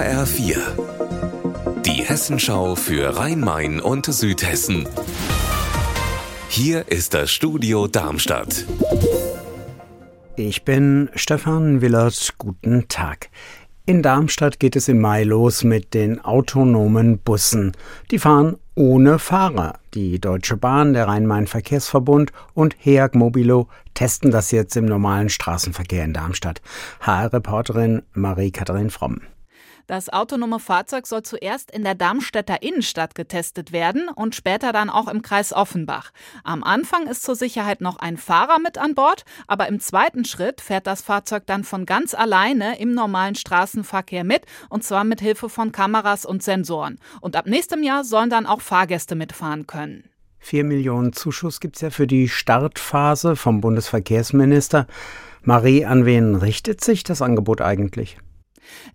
HR4. Die Hessenschau für Rhein-Main und Südhessen. Hier ist das Studio Darmstadt. Ich bin Stefan Willert. Guten Tag. In Darmstadt geht es im Mai los mit den autonomen Bussen. Die fahren ohne Fahrer. Die Deutsche Bahn, der Rhein-Main-Verkehrsverbund und HEAG Mobilo testen das jetzt im normalen Straßenverkehr in Darmstadt. HR-Reporterin Marie-Katharin Fromm. Das autonome Fahrzeug soll zuerst in der Darmstädter Innenstadt getestet werden und später dann auch im Kreis Offenbach. Am Anfang ist zur Sicherheit noch ein Fahrer mit an Bord, aber im zweiten Schritt fährt das Fahrzeug dann von ganz alleine im normalen Straßenverkehr mit und zwar mit Hilfe von Kameras und Sensoren. Und ab nächstem Jahr sollen dann auch Fahrgäste mitfahren können. Vier Millionen Zuschuss gibt es ja für die Startphase vom Bundesverkehrsminister. Marie, an wen richtet sich das Angebot eigentlich?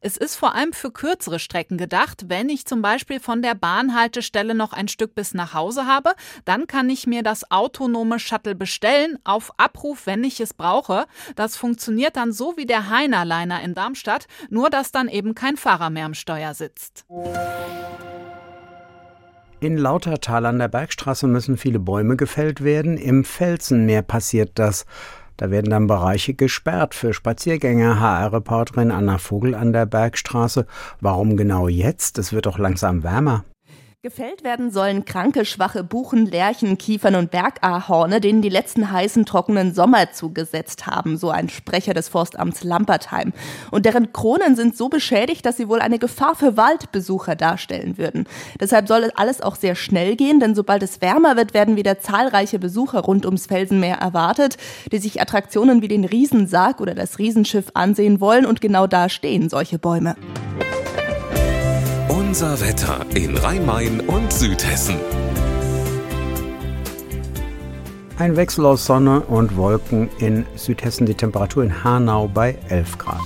Es ist vor allem für kürzere Strecken gedacht. Wenn ich zum Beispiel von der Bahnhaltestelle noch ein Stück bis nach Hause habe, dann kann ich mir das autonome Shuttle bestellen, auf Abruf, wenn ich es brauche. Das funktioniert dann so wie der Heinerliner in Darmstadt, nur dass dann eben kein Fahrer mehr am Steuer sitzt. In Lautertal an der Bergstraße müssen viele Bäume gefällt werden. Im Felsenmeer passiert das. Da werden dann Bereiche gesperrt für Spaziergänger. HR-Reporterin Anna Vogel an der Bergstraße. Warum genau jetzt? Es wird doch langsam wärmer. Gefällt werden sollen kranke, schwache Buchen, Lärchen, Kiefern und Bergahorne, denen die letzten heißen, trockenen Sommer zugesetzt haben, so ein Sprecher des Forstamts Lampertheim. Und deren Kronen sind so beschädigt, dass sie wohl eine Gefahr für Waldbesucher darstellen würden. Deshalb soll alles auch sehr schnell gehen, denn sobald es wärmer wird, werden wieder zahlreiche Besucher rund ums Felsenmeer erwartet, die sich Attraktionen wie den Riesensarg oder das Riesenschiff ansehen wollen und genau da stehen solche Bäume. Unser Wetter in Rhein-Main und Südhessen. Ein Wechsel aus Sonne und Wolken in Südhessen, die Temperatur in Hanau bei 11 Grad.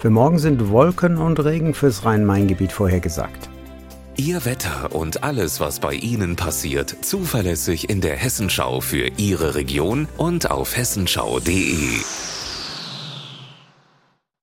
Für morgen sind Wolken und Regen fürs Rhein-Main-Gebiet vorhergesagt. Ihr Wetter und alles, was bei Ihnen passiert, zuverlässig in der Hessenschau für Ihre Region und auf hessenschau.de.